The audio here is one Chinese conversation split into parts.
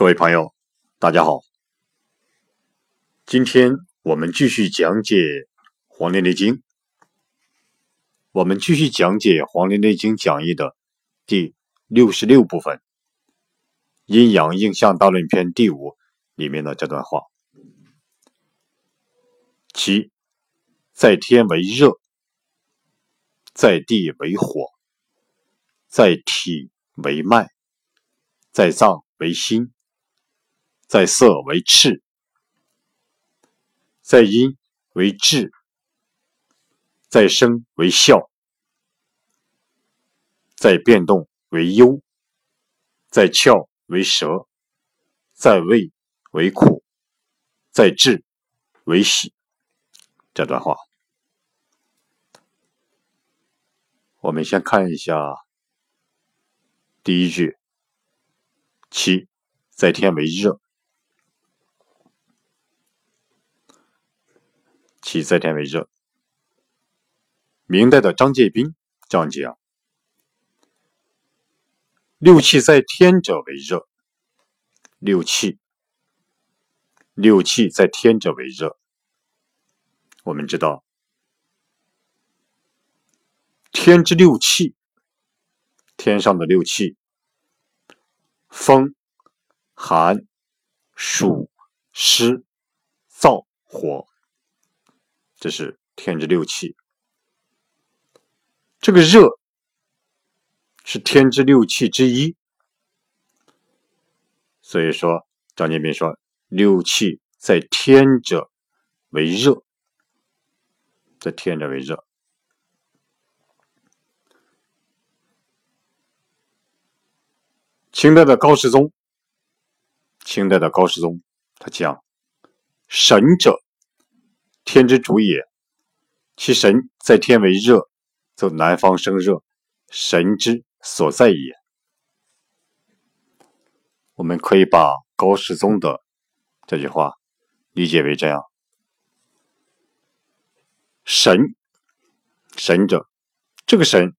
各位朋友，大家好。今天我们继续讲解《黄帝内经》，我们继续讲解《黄帝内经》讲义的第六十六部分《阴阳应象大论篇》第五里面的这段话：其在天为热，在地为火，在体为脉，在脏为心。在色为赤，在阴为志，在声为笑，在变动为忧，在窍为舌，在味为苦，在志为喜。这段话，我们先看一下第一句：其在天为热。其在天为热。明代的张介宾这样讲：六气在天者为热。六气，六气在天者为热。我们知道，天之六气，天上的六气：风、寒、暑、湿、燥、火。这是天之六气，这个热是天之六气之一，所以说张建斌说六气在天者为热，在天者为热。清代的高士宗，清代的高士宗他讲神者。天之主也，其神在天为热，则南方生热，神之所在也。我们可以把高士宗的这句话理解为这样：神，神者，这个神，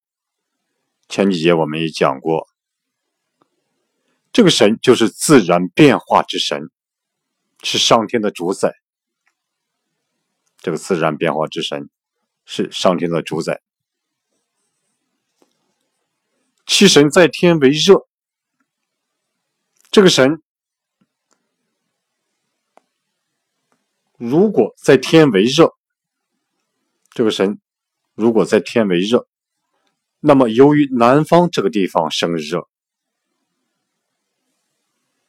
前几节我们也讲过，这个神就是自然变化之神，是上天的主宰。这个自然变化之神是上天的主宰，七神在天为热。这个神如果在天为热，这个神如果在天为热，那么由于南方这个地方生热，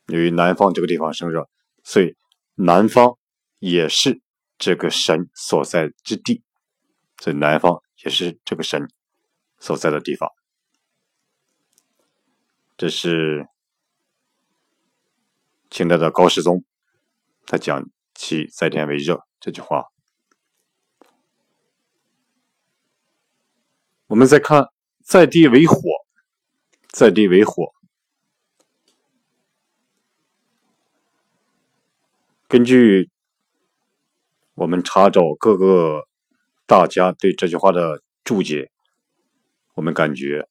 由于南方这个地方生热，所以南方也是。这个神所在之地，在南方也是这个神所在的地方。这是清代的高士宗，他讲其在天为热这句话。我们再看在地为火，在地为火，根据。我们查找各个大家对这句话的注解，我们感觉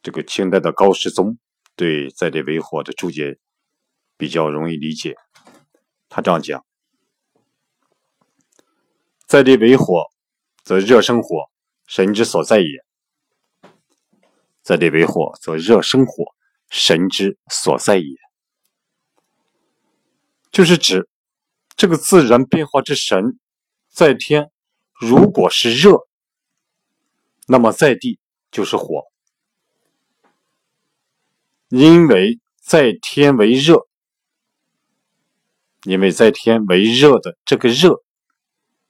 这个清代的高士宗对“在地为火”的注解比较容易理解。他这样讲：“在地为火，则热生火，神之所在也；在地为火，则热生火，神之所在也。”就是指。这个自然变化之神，在天如果是热，那么在地就是火。因为在天为热，因为在天为热的这个热，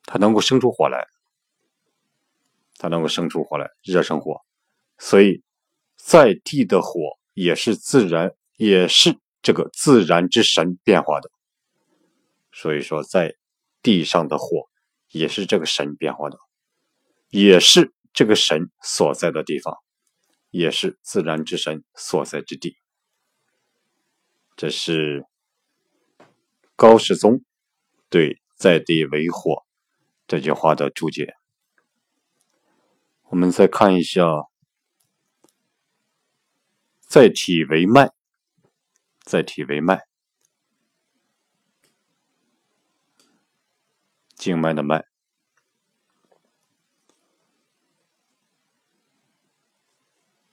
它能够生出火来，它能够生出火来，热生火，所以在地的火也是自然，也是这个自然之神变化的。所以说，在地上的火也是这个神变化的，也是这个神所在的地方，也是自然之神所在之地。这是高士宗对“在地为火”这句话的注解。我们再看一下“在体为脉”，“在体为脉，静脉的脉。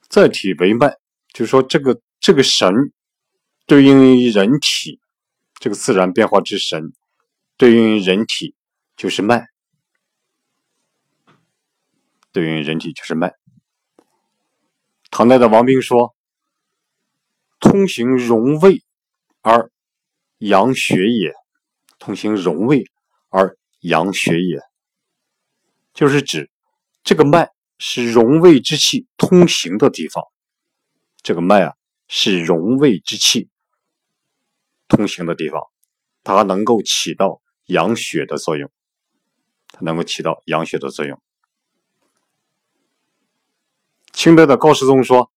在体为脉，就是说这个这个神对应于人体，这个自然变化之神对应于人体就是脉，对应人体就是脉。唐代的王冰说：“通行荣卫而养血也，通行荣卫而养血也，就是指这个脉。”是荣卫之气通行的地方，这个脉啊是荣卫之气通行的地方，它能够起到养血的作用，它能够起到养血的作用。清代的高士宗说：“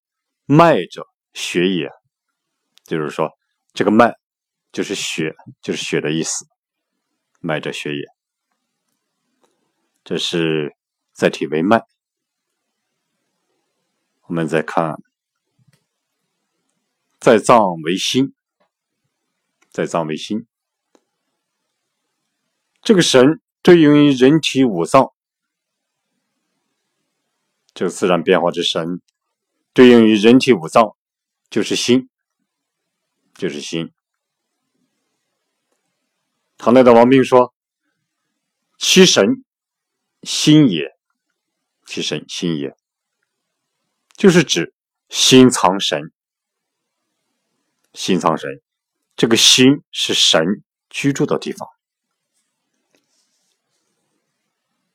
脉者，血也。”就是说，这个脉就是血，就是血的意思。脉者，血也。这是载体为脉。我们再看，在脏为心，在脏为心。这个神对应于人体五脏，这个自然变化之神对应于人体五脏，就是心，就是心。唐代的王冰说：“其神心也，其神心也。”就是指心藏神，心藏神，这个心是神居住的地方。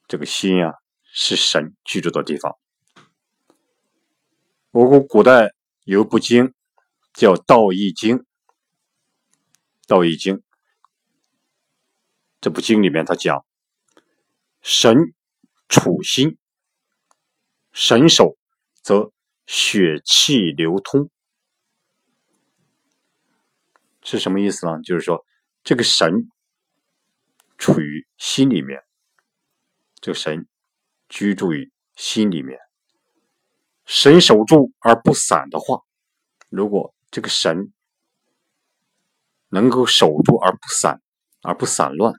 这个心啊，是神居住的地方。我国古代有一部经叫《道义经》，《道义经》这部经里面，他讲神处心，神守。则血气流通是什么意思呢？就是说，这个神处于心里面，这个神居住于心里面，神守住而不散的话，如果这个神能够守住而不散，而不散乱，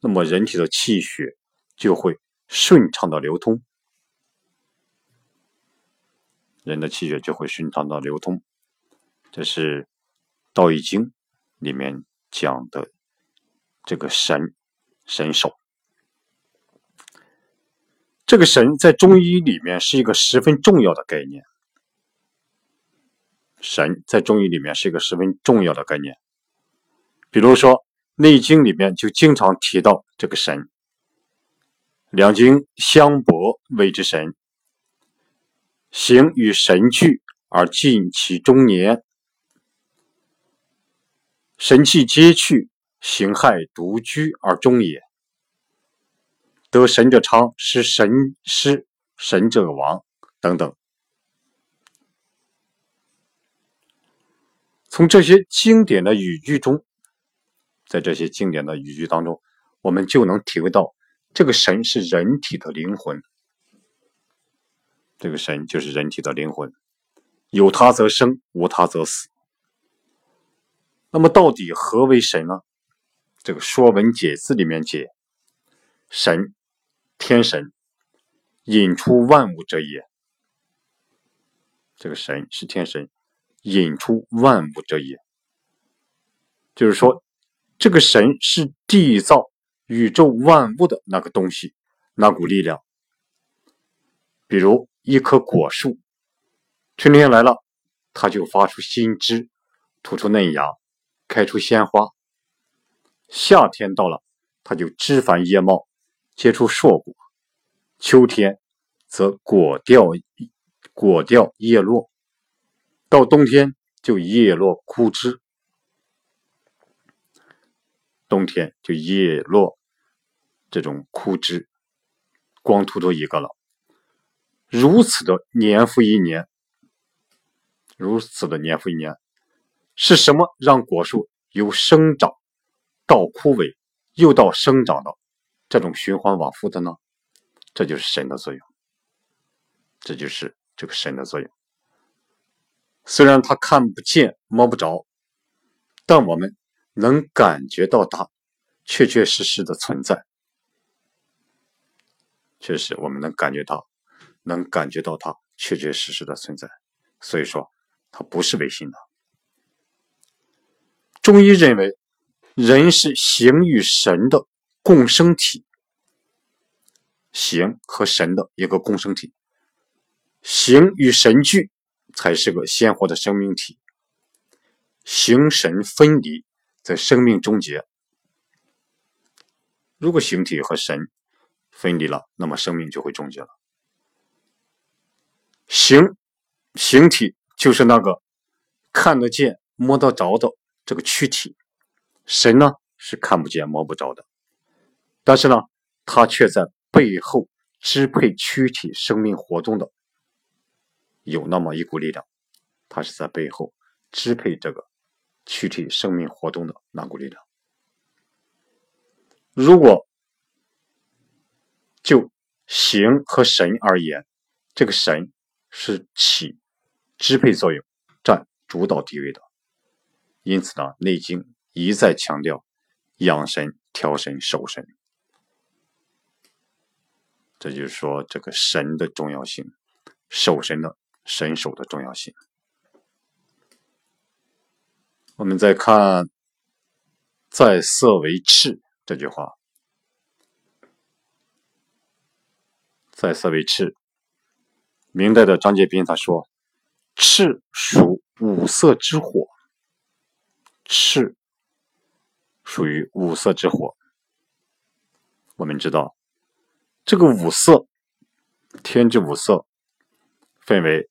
那么人体的气血就会顺畅的流通。人的气血就会顺畅的流通，这是《道义经》里面讲的这个神神手。这个神在中医里面是一个十分重要的概念。神在中医里面是一个十分重要的概念。比如说《内经》里面就经常提到这个神，两经相搏谓之神。行与神俱而尽其中年，神气皆去，形骸独居而终也。得神者昌，失神失神者亡，等等。从这些经典的语句中，在这些经典的语句当中，我们就能体会到，这个神是人体的灵魂。这个神就是人体的灵魂，有它则生，无它则死。那么，到底何为神呢？这个《说文解字》里面解：神，天神，引出万物者也。这个神是天神，引出万物者也。就是说，这个神是缔造宇宙万物的那个东西，那股力量。比如。一棵果树，春天来了，它就发出新枝，吐出嫩芽，开出鲜花；夏天到了，它就枝繁叶茂，结出硕果；秋天则果掉果掉叶落，到冬天就叶落枯枝。冬天就叶落这种枯枝，光秃秃一个了。如此的年复一年，如此的年复一年，是什么让果树由生长到枯萎，又到生长的这种循环往复的呢？这就是神的作用，这就是这个神的作用。虽然他看不见、摸不着，但我们能感觉到它确确实实的存在。确实，我们能感觉到，能感觉到它确确实实的存在。所以说，它不是唯心的。中医认为，人是形与神的共生体，形和神的一个共生体，形与神俱才是个鲜活的生命体。形神分离，则生命终结。如果形体和神分离了，那么生命就会终结了。形形体就是那个看得见、摸得着的。这个躯体，神呢是看不见摸不着的，但是呢，他却在背后支配躯体生命活动的，有那么一股力量，他是在背后支配这个躯体生命活动的那股力量。如果就形和神而言，这个神是起支配作用、占主导地位的。因此呢，《内经》一再强调养神、调神、守神，这就是说这个神的重要性，守神的神守的重要性。我们再看“在色为赤”这句话，“在色为赤”，明代的张介宾他说：“赤属五色之火。”赤属于五色之火。我们知道，这个五色，天之五色，分为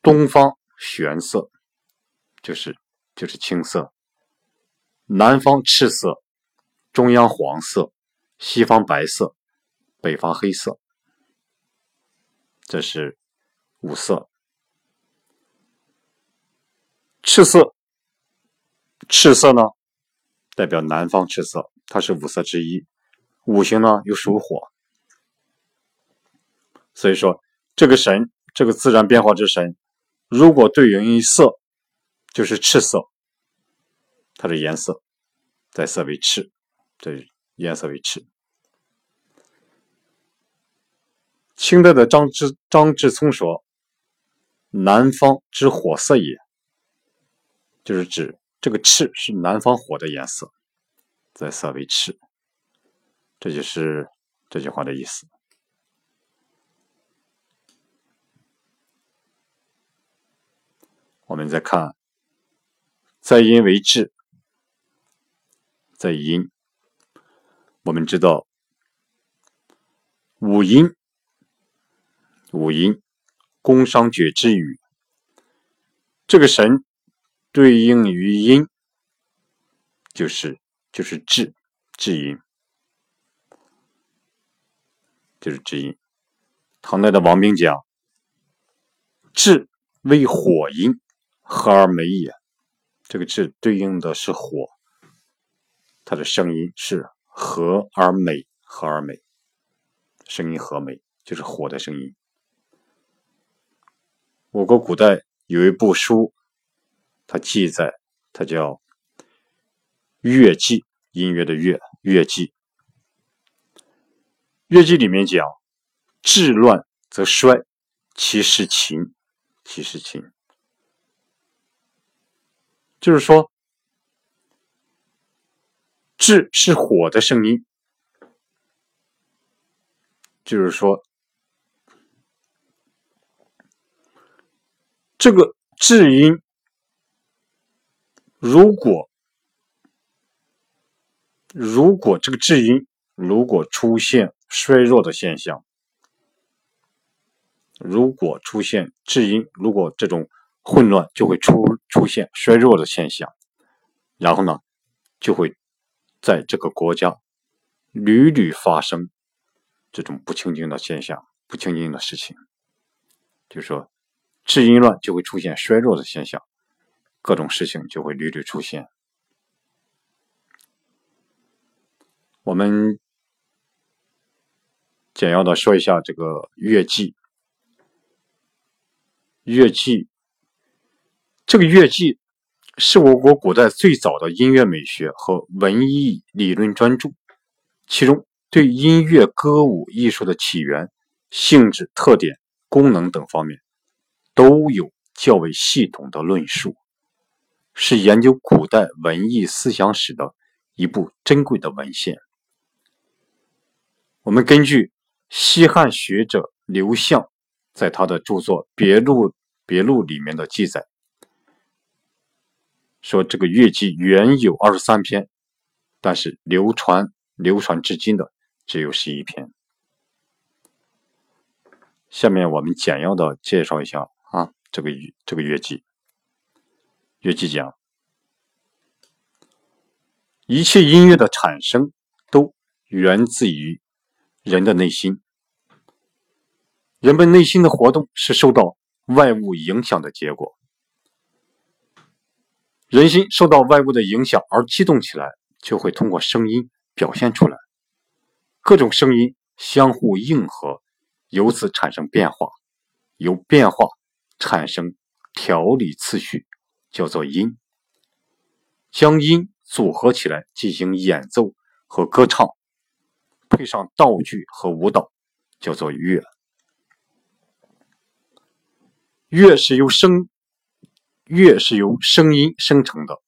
东方玄色，就是就是青色；南方赤色，中央黄色，西方白色，北方黑色。这是五色，赤色。赤色呢，代表南方赤色，它是五色之一。五行呢又属火，所以说这个神，这个自然变化之神，如果对应一色，就是赤色，它的颜色在色为赤，这颜色为赤。清代的张之张志聪说：“南方之火色也，就是指。”这个赤是南方火的颜色，在色为赤，这就是这句话的意思。我们再看，在阴为治，在阴，我们知道五阴，五阴，宫商角之语，这个神。对应于阴，就是就是至至阴，就是至阴。唐代的王冰讲：“至为火阴，和而美也。”这个至对应的是火，它的声音是和而美，和而美，声音和美，就是火的声音。我国古代有一部书。它记载，它叫《乐记》，音乐的乐，《乐记》。《乐记》里面讲：“治乱则衰，其势勤，其势勤。”就是说，治是火的声音，就是说，这个至音。如果如果这个至阴如果出现衰弱的现象，如果出现至阴，如果这种混乱就会出出现衰弱的现象，然后呢，就会在这个国家屡屡发生这种不清净的现象、不清净的事情，就说至阴乱就会出现衰弱的现象。各种事情就会屡屡出现。我们简要的说一下这个月季。月季，这个月季是我国古代最早的音乐美学和文艺理论专著，其中对音乐歌舞艺术的起源、性质、特点、功能等方面都有较为系统的论述，是研究古代文艺思想史的一部珍贵的文献。我们根据西汉学者刘向在他的著作《别录》别录里面的记载。说这个乐记原有二十三篇，但是流传流传至今的只有十一篇。下面我们简要的介绍一下，这个这个乐记。乐记讲，一切音乐的产生都源自于人的内心，人们内心的活动是受到外物影响的结果。人心受到外物的影响而激动起来，就会通过声音表现出来。各种声音相互应和，由此产生变化，由变化产生调理次序，叫做音。将音组合起来进行演奏和歌唱，配上道具和舞蹈，叫做乐。乐是由声。乐是由声音生成的，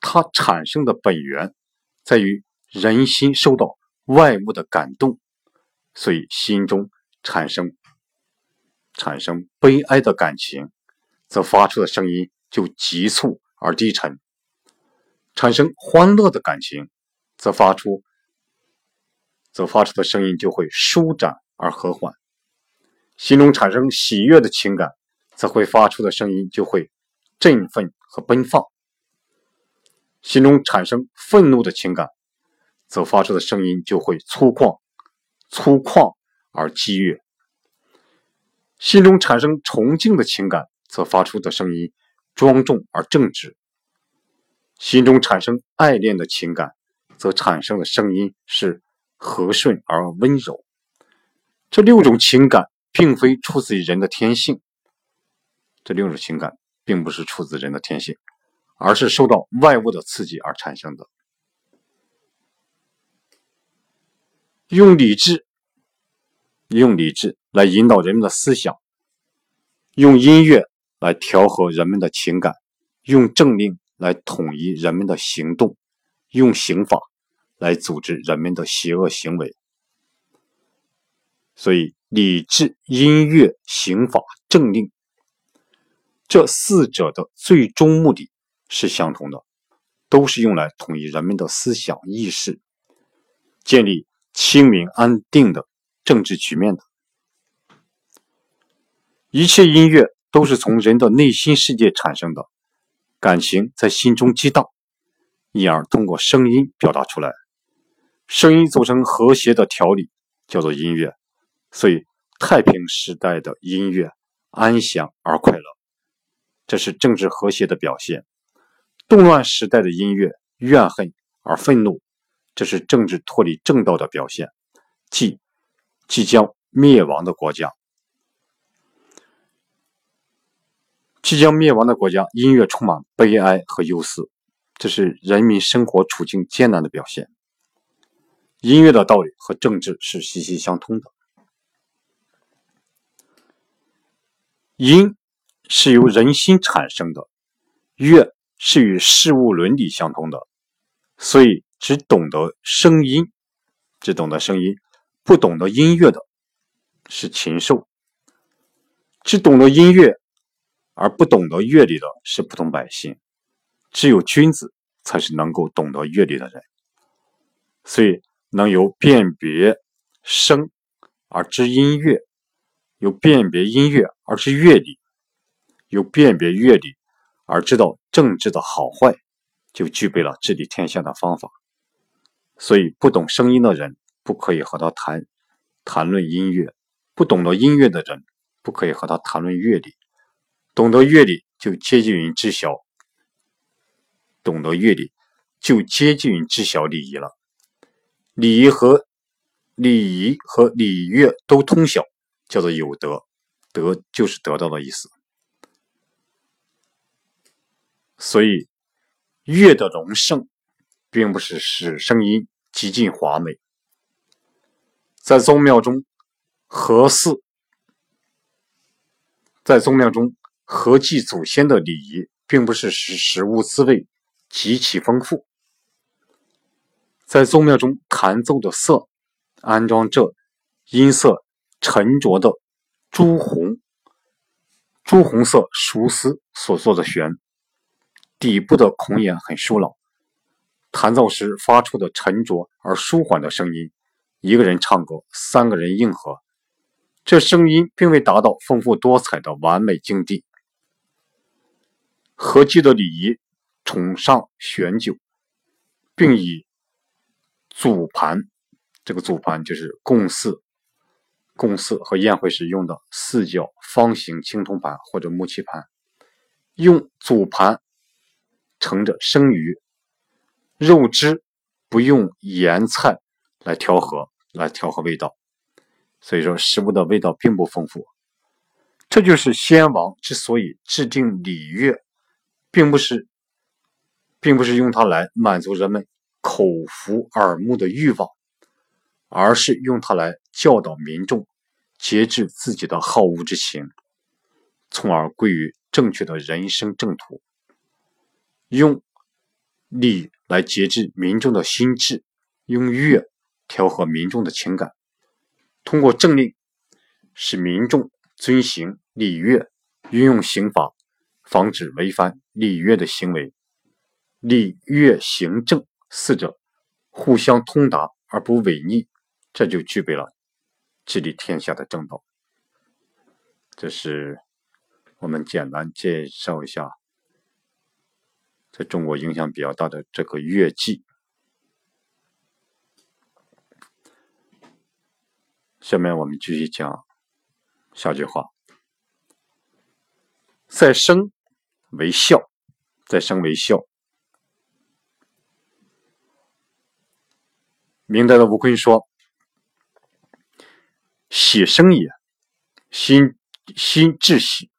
它产生的本源在于人心受到外物的感动，所以心中产生产生悲哀的感情，则发出的声音就急促而低沉；产生欢乐的感情，则发出则发出的声音就会舒展而和缓；心中产生喜悦的情感，则会发出的声音就会。振奋和奔放，心中产生愤怒的情感，则发出的声音就会粗犷、粗犷而激越；心中产生崇敬的情感，则发出的声音庄重而正直；心中产生爱恋的情感，则产生的声音是和顺而温柔。这六种情感并非出自于人的天性，这六种情感。并不是出自人的天性，而是受到外物的刺激而产生的。用理智，用理智来引导人们的思想；用音乐来调和人们的情感；用政令来统一人们的行动；用刑法来组织人们的邪恶行为。所以，理智、音乐、刑法、政令。这四者的最终目的是相同的，都是用来统一人们的思想意识，建立清明安定的政治局面的。一切音乐都是从人的内心世界产生的，感情在心中激荡，因而通过声音表达出来。声音组成和谐的条理，叫做音乐。所以，太平时代的音乐安详而快乐。这是政治和谐的表现。动乱时代的音乐怨恨而愤怒，这是政治脱离正道的表现，即即将灭亡的国家。即将灭亡的国家，音乐充满悲哀和忧思，这是人民生活处境艰难的表现。音乐的道理和政治是息息相通的。音。是由人心产生的，乐是与事物伦理相通的，所以只懂得声音，只懂得声音，不懂得音乐的是禽兽；只懂得音乐而不懂得乐理的是普通百姓。只有君子才是能够懂得乐理的人，所以能由辨别声而知音乐，由辨别音乐而知乐理。有辨别乐理而知道政治的好坏，就具备了治理天下的方法。所以，不懂声音的人不可以和他谈谈论音乐；不懂得音乐的人不可以和他谈论乐理。懂得乐理就接近于知晓，懂得乐理就接近于知晓礼仪了。礼仪和礼仪和礼乐都通晓，叫做有德。德就是得到的意思。所以乐的隆盛，并不是使声音极尽华美。在宗庙中，和祀，在宗庙中合祭祖先的礼仪，并不是使食物滋味极其丰富。在宗庙中弹奏的瑟，安装着音色沉着的朱红、朱红色熟丝所做的弦，底部的孔眼很疏朗，弹奏时发出的沉着而舒缓的声音。一个人唱歌，三个人应和，这声音并未达到丰富多彩的完美境地。合祭的礼仪崇尚选酒，并以祖盘，这个祖盘就是供祀、供祀和宴会时用的四角方形青铜盘或者木器盘，用祖盘盛着生鱼、肉汁，不用盐菜来调和。来调和味道，所以说食物的味道并不丰富。这就是先王之所以制定礼乐，并不是，并不是用它来满足人们口服耳目的欲望，而是用它来教导民众节制自己的好恶之情，从而归于正确的人生正途。用礼来节制民众的心智，用乐。调和民众的情感，通过政令使民众遵行礼乐，运用刑法防止违反礼乐的行为。礼乐行政四者互相通达而不违逆，这就具备了治理天下的正道。这是我们简单介绍一下，在中国影响比较大的这个乐伎。下面我们继续讲下句话：在生为孝，在生为孝。明代的吴坤说：“喜生也，心心至喜。”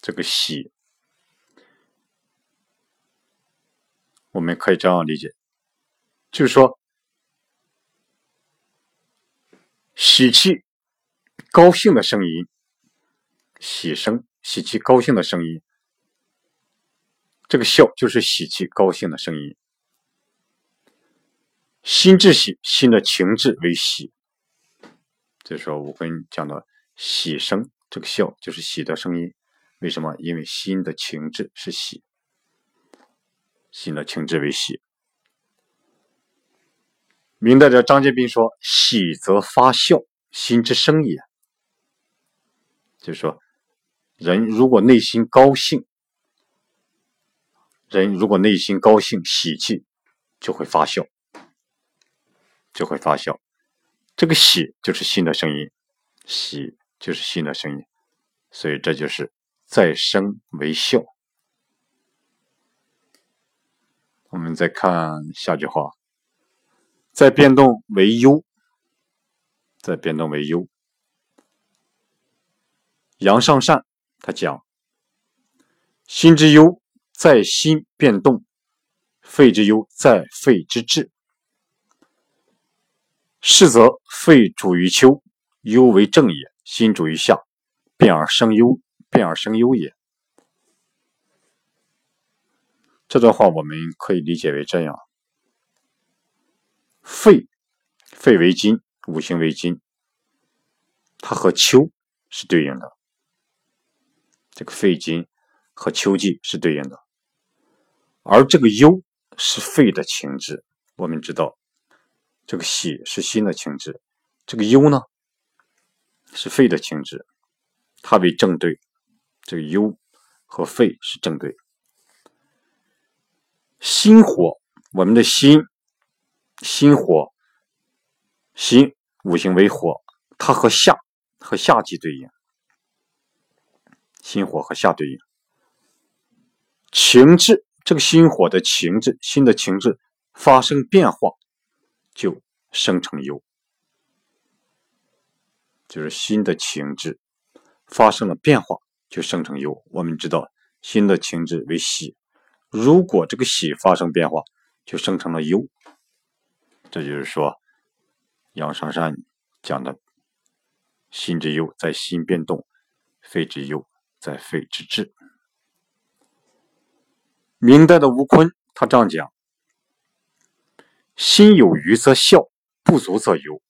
这个喜，我们可以这样理解，就是说。喜气、高兴的声音，喜声、喜气、高兴的声音。这个笑就是喜气、高兴的声音。心至喜，心的情志为喜。就说我跟你讲的喜声，这个笑就是喜的声音。为什么？因为心的情志是喜，心的情志为喜。明代的张建斌说：“喜则发笑，心之生也。”就是说，人如果内心高兴，人如果内心高兴、喜气，就会发笑，就会发笑。这个喜就是心的声音，喜就是心的声音，所以这就是再生为笑。我们再看下句话。在变动为忧，在变动为忧。阳上善他讲：“心之忧在心变动，肺之忧在肺之治。是则肺主于秋，忧为正也；心主于夏，变而生忧，变而生忧也。”这段话我们可以理解为这样。肺，肺为金，五行为金，它和秋是对应的。这个肺金和秋季是对应的，而这个忧是肺的情志。我们知道，这个喜是心的情志，这个忧呢是肺的情志，它为正对。这个忧和肺是正对。心火，我们的心。心火，心五行为火，它和夏和夏季对应。心火和下对应。情志，这个心火的情志，心的情志发生变化，就生成忧。就是心的情志发生了变化，就生成忧。我们知道心的情志为喜，如果这个喜发生变化，就生成了忧。这就是说，杨尚山讲的“心之忧在心变动，肺之忧在肺之志”。明代的吴坤他这样讲：“心有余则笑，不足则忧。”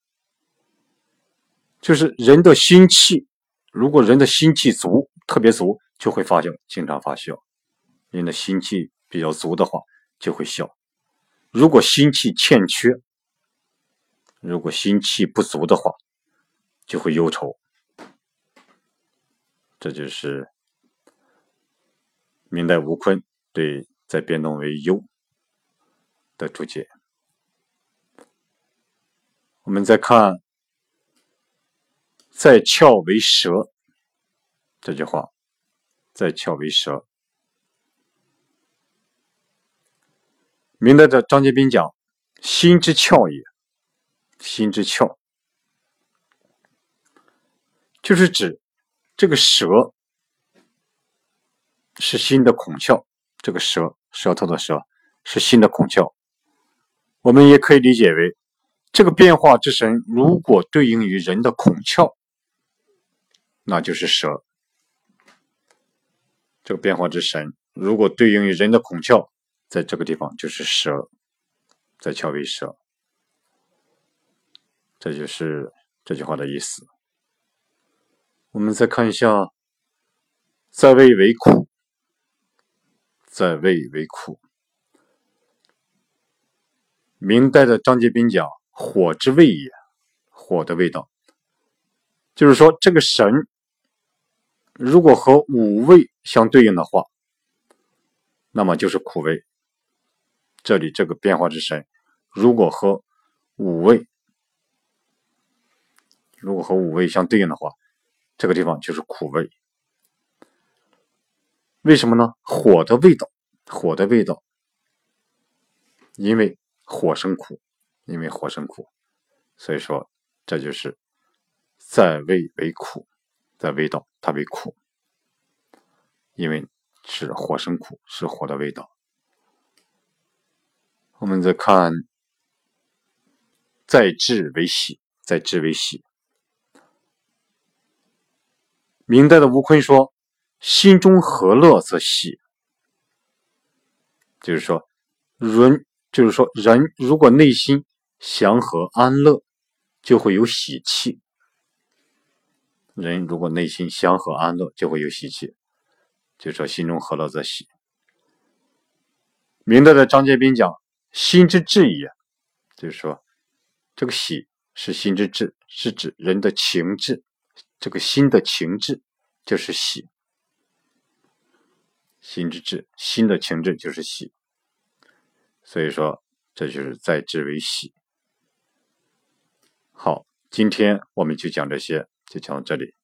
就是人的心气，如果人的心气足，特别足，就会发笑，经常发笑。人的心气比较足的话，就会笑。如果心气欠缺，如果心气不足的话，就会忧愁。这就是明代吴坤对“在变动为忧”的注解。我们再看。在窍为舌，这句话，在窍为舌。明代的张节斌讲：“心之窍也，心之窍，就是指这个舌是心的孔窍，这个舌，舌头的舌是心的孔窍。我们也可以理解为，这个变化之神，如果对应于人的孔窍。”那就是舌，这个变化之神，如果对应于人的孔窍，在这个地方就是舌，在窍为舌，这就是这句话的意思。我们再看一下，在位为苦，在位为苦。明代的张节斌讲：“火之味也，火的味道，就是说这个神。”如果和五味相对应的话，那么就是苦味。这里这个变化之神，如果和五味，如果和五味相对应的话，这个地方就是苦味。为什么呢？火的味道，火的味道，因为火生苦，因为火生苦，所以说这就是在味为苦。的味道，它为苦，因为是火生苦，是火的味道。我们再看，在志为喜，在志为喜。明代的吴坤说：“心中和乐则喜。”就是说，人就是说，人如果内心祥和安乐，就会有喜气。人如果内心祥和安乐，就会有喜气。就说心中和乐则喜。明代的张节斌讲：“心之志也。”就是说，这个喜是心之志，是指人的情志。这个心的情志就是喜。心之志，心的情志就是喜。所以说，这就是在志为喜。好，今天我们就讲这些。就讲到这里。